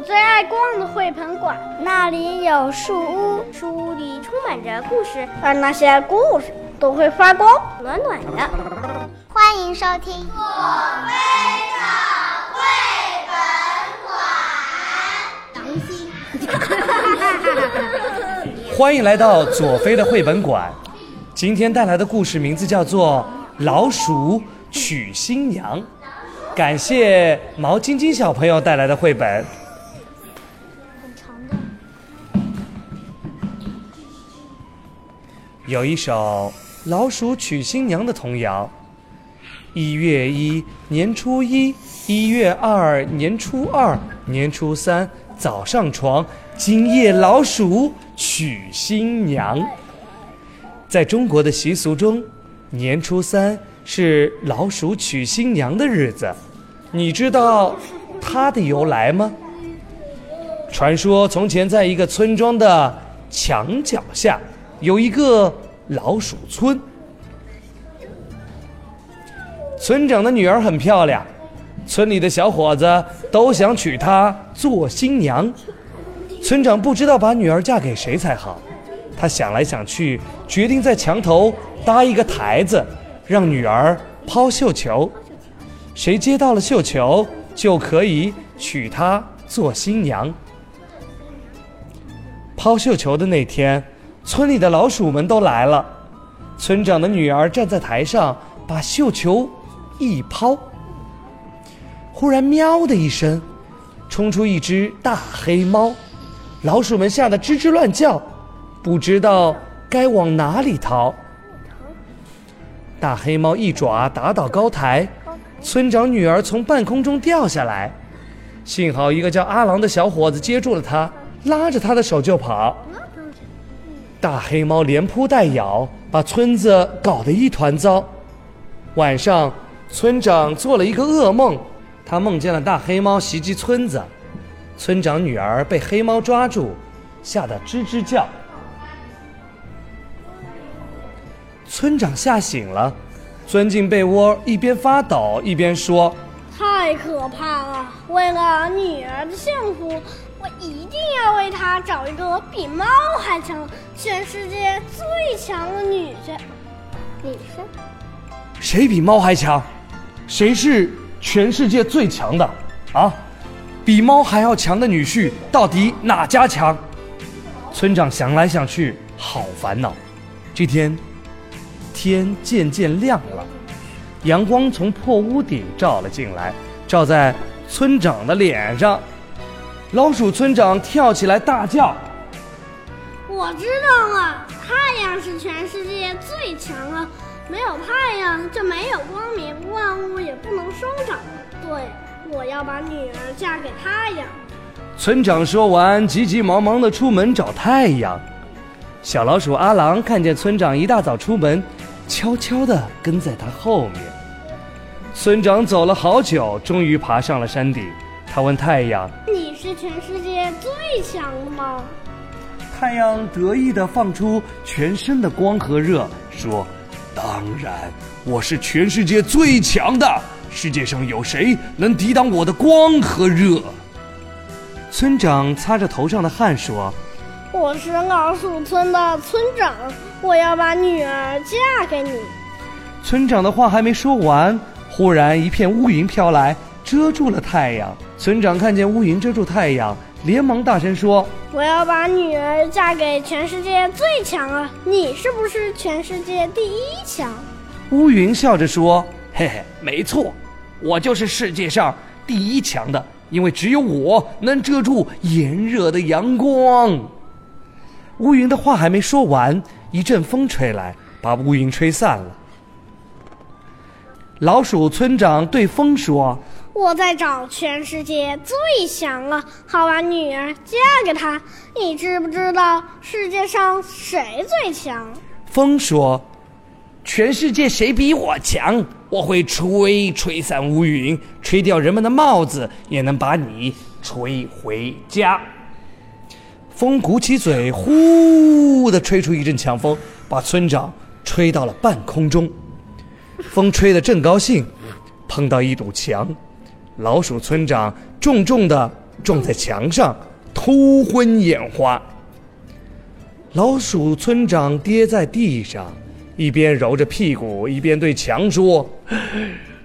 我最爱逛的绘本馆，那里有树屋，树屋里充满着故事，而那些故事都会发光，暖暖的。欢迎收听《左飞的绘本馆》。当心！欢迎来到左飞的绘本馆。今天带来的故事名字叫做《老鼠娶新娘》。感谢毛晶晶小朋友带来的绘本。有一首《老鼠娶新娘》的童谣：一月一年初一，一月二年初二，年初三早上床，今夜老鼠娶新娘。在中国的习俗中，年初三是老鼠娶新娘的日子。你知道它的由来吗？传说从前在一个村庄的墙角下有一个老鼠村，村长的女儿很漂亮，村里的小伙子都想娶她做新娘。村长不知道把女儿嫁给谁才好，他想来想去，决定在墙头搭一个台子，让女儿抛绣球。谁接到了绣球，就可以娶她做新娘。抛绣球的那天，村里的老鼠们都来了。村长的女儿站在台上，把绣球一抛，忽然“喵”的一声，冲出一只大黑猫。老鼠们吓得吱吱乱叫，不知道该往哪里逃。大黑猫一爪打倒高台。村长女儿从半空中掉下来，幸好一个叫阿郎的小伙子接住了她，拉着她的手就跑。大黑猫连扑带咬，把村子搞得一团糟。晚上，村长做了一个噩梦，他梦见了大黑猫袭击村子，村长女儿被黑猫抓住，吓得吱吱叫。村长吓醒了。钻进被窝，一边发抖一边说：“太可怕了！为了女儿的幸福，我一定要为她找一个比猫还强、全世界最强的女婿。”女生？谁比猫还强？谁是全世界最强的？啊？比猫还要强的女婿，到底哪家强？村长想来想去，好烦恼。这天。天渐渐亮了，阳光从破屋顶照了进来，照在村长的脸上。老鼠村长跳起来大叫：“我知道了，太阳是全世界最强了，没有太阳就没有光明，万物也不能生长。对，我要把女儿嫁给太阳。”村长说完，急急忙忙地出门找太阳。小老鼠阿郎看见村长一大早出门。悄悄地跟在他后面。村长走了好久，终于爬上了山顶。他问太阳：“你是全世界最强的吗？”太阳得意地放出全身的光和热，说：“当然，我是全世界最强的。世界上有谁能抵挡我的光和热？”村长擦着头上的汗说。我是老鼠村的村长，我要把女儿嫁给你。村长的话还没说完，忽然一片乌云飘来，遮住了太阳。村长看见乌云遮住太阳，连忙大声说：“我要把女儿嫁给全世界最强啊！你是不是全世界第一强？”乌云笑着说：“嘿嘿，没错，我就是世界上第一强的，因为只有我能遮住炎热的阳光。”乌云的话还没说完，一阵风吹来，把乌云吹散了。老鼠村长对风说：“我在找全世界最强了，好把女儿嫁给他。你知不知道世界上谁最强？”风说：“全世界谁比我强？我会吹，吹散乌云，吹掉人们的帽子，也能把你吹回家。”风鼓起嘴，呼的吹出一阵强风，把村长吹到了半空中。风吹得正高兴，碰到一堵墙，老鼠村长重重的撞在墙上，头昏眼花。老鼠村长跌在地上，一边揉着屁股，一边对墙说：“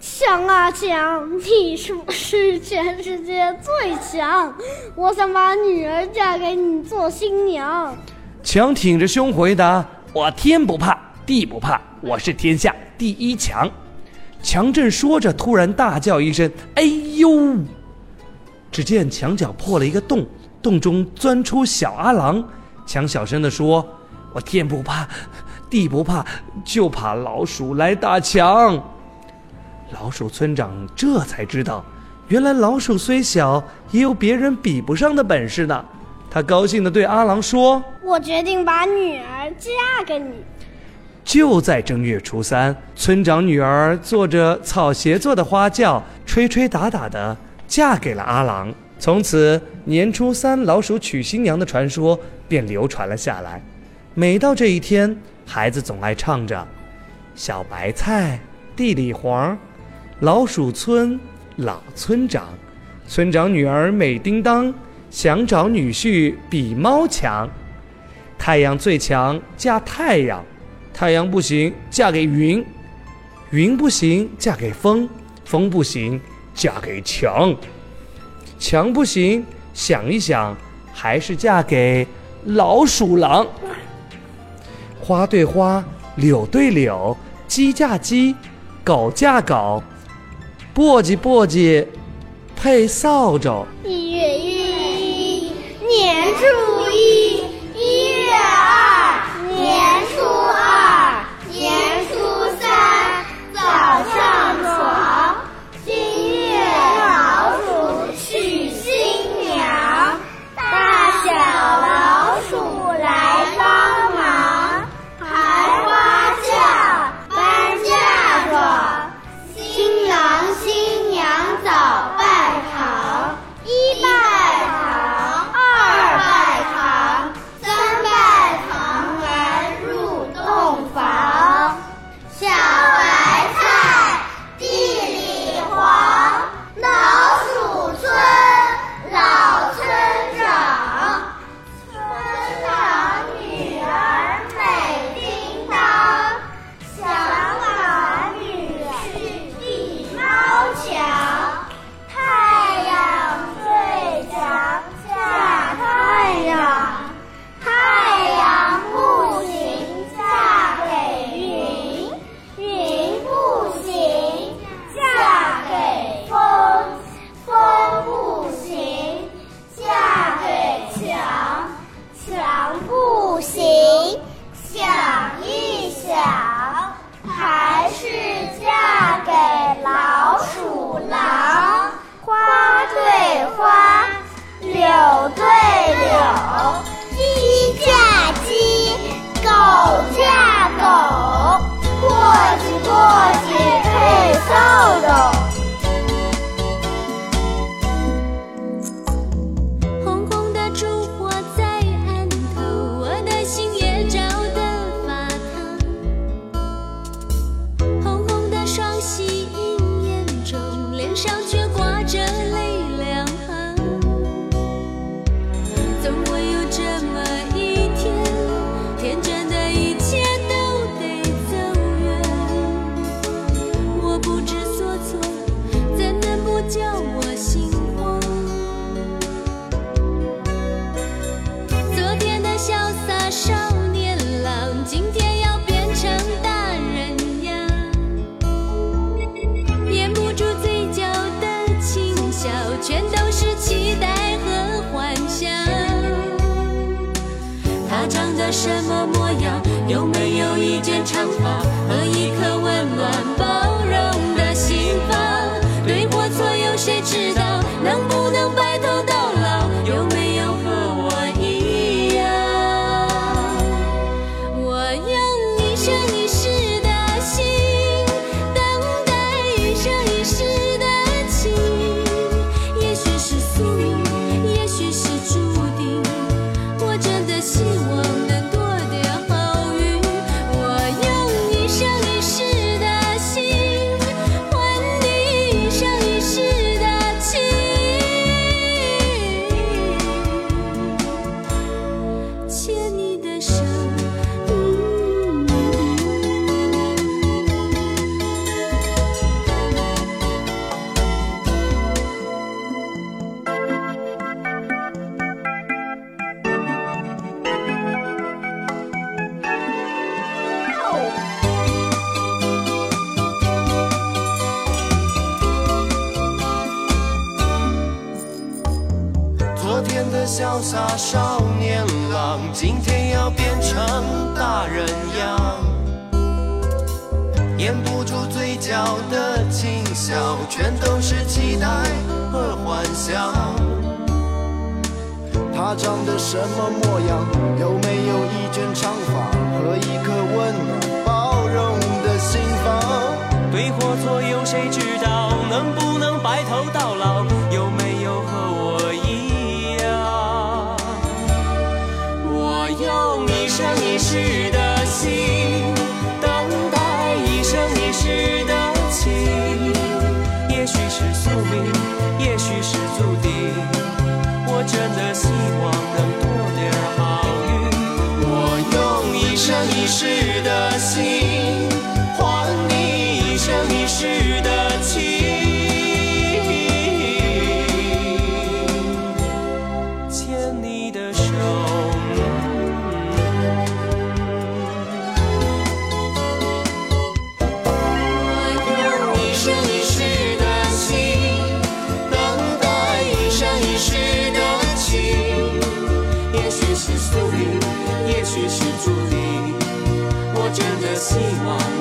强啊强，你是不是全世界最强？我想把女儿嫁给你做新娘。”强挺着胸回答：“我天不怕地不怕，我是天下第一强。”强正说着，突然大叫一声：“哎呦！”只见墙角破了一个洞，洞中钻出小阿郎。强小声地说：“我天不怕，地不怕，就怕老鼠来打墙。”老鼠村长这才知道，原来老鼠虽小，也有别人比不上的本事呢。他高兴地对阿郎说：“我决定把女儿嫁给你。”就在正月初三，村长女儿坐着草鞋做的花轿，吹吹打打的嫁给了阿郎。从此，年初三老鼠娶新娘的传说便流传了下来。每到这一天，孩子总爱唱着：“小白菜地里黄，老鼠村老村长，村长女儿美叮当，想找女婿比猫强。太阳最强嫁太阳，太阳不行嫁给云，云不行嫁给风，风不行嫁给墙。”墙不行，想一想，还是嫁给老鼠狼。花对花，柳对柳，鸡嫁鸡，狗嫁狗，簸箕簸箕，配扫帚。总会什么模样？有没有一件长发和一颗温暖包容的心房？对或错，有谁知道？能不能白头到老？有没有和我一样？我用一生一洒少年郎，今天要变成大人样。掩不住嘴角的轻笑，全都是期待和幻想。他长得什么模样？有没有一卷长发和一颗温暖包容的心房？对或错有谁知道？能不能白头到老？生希望。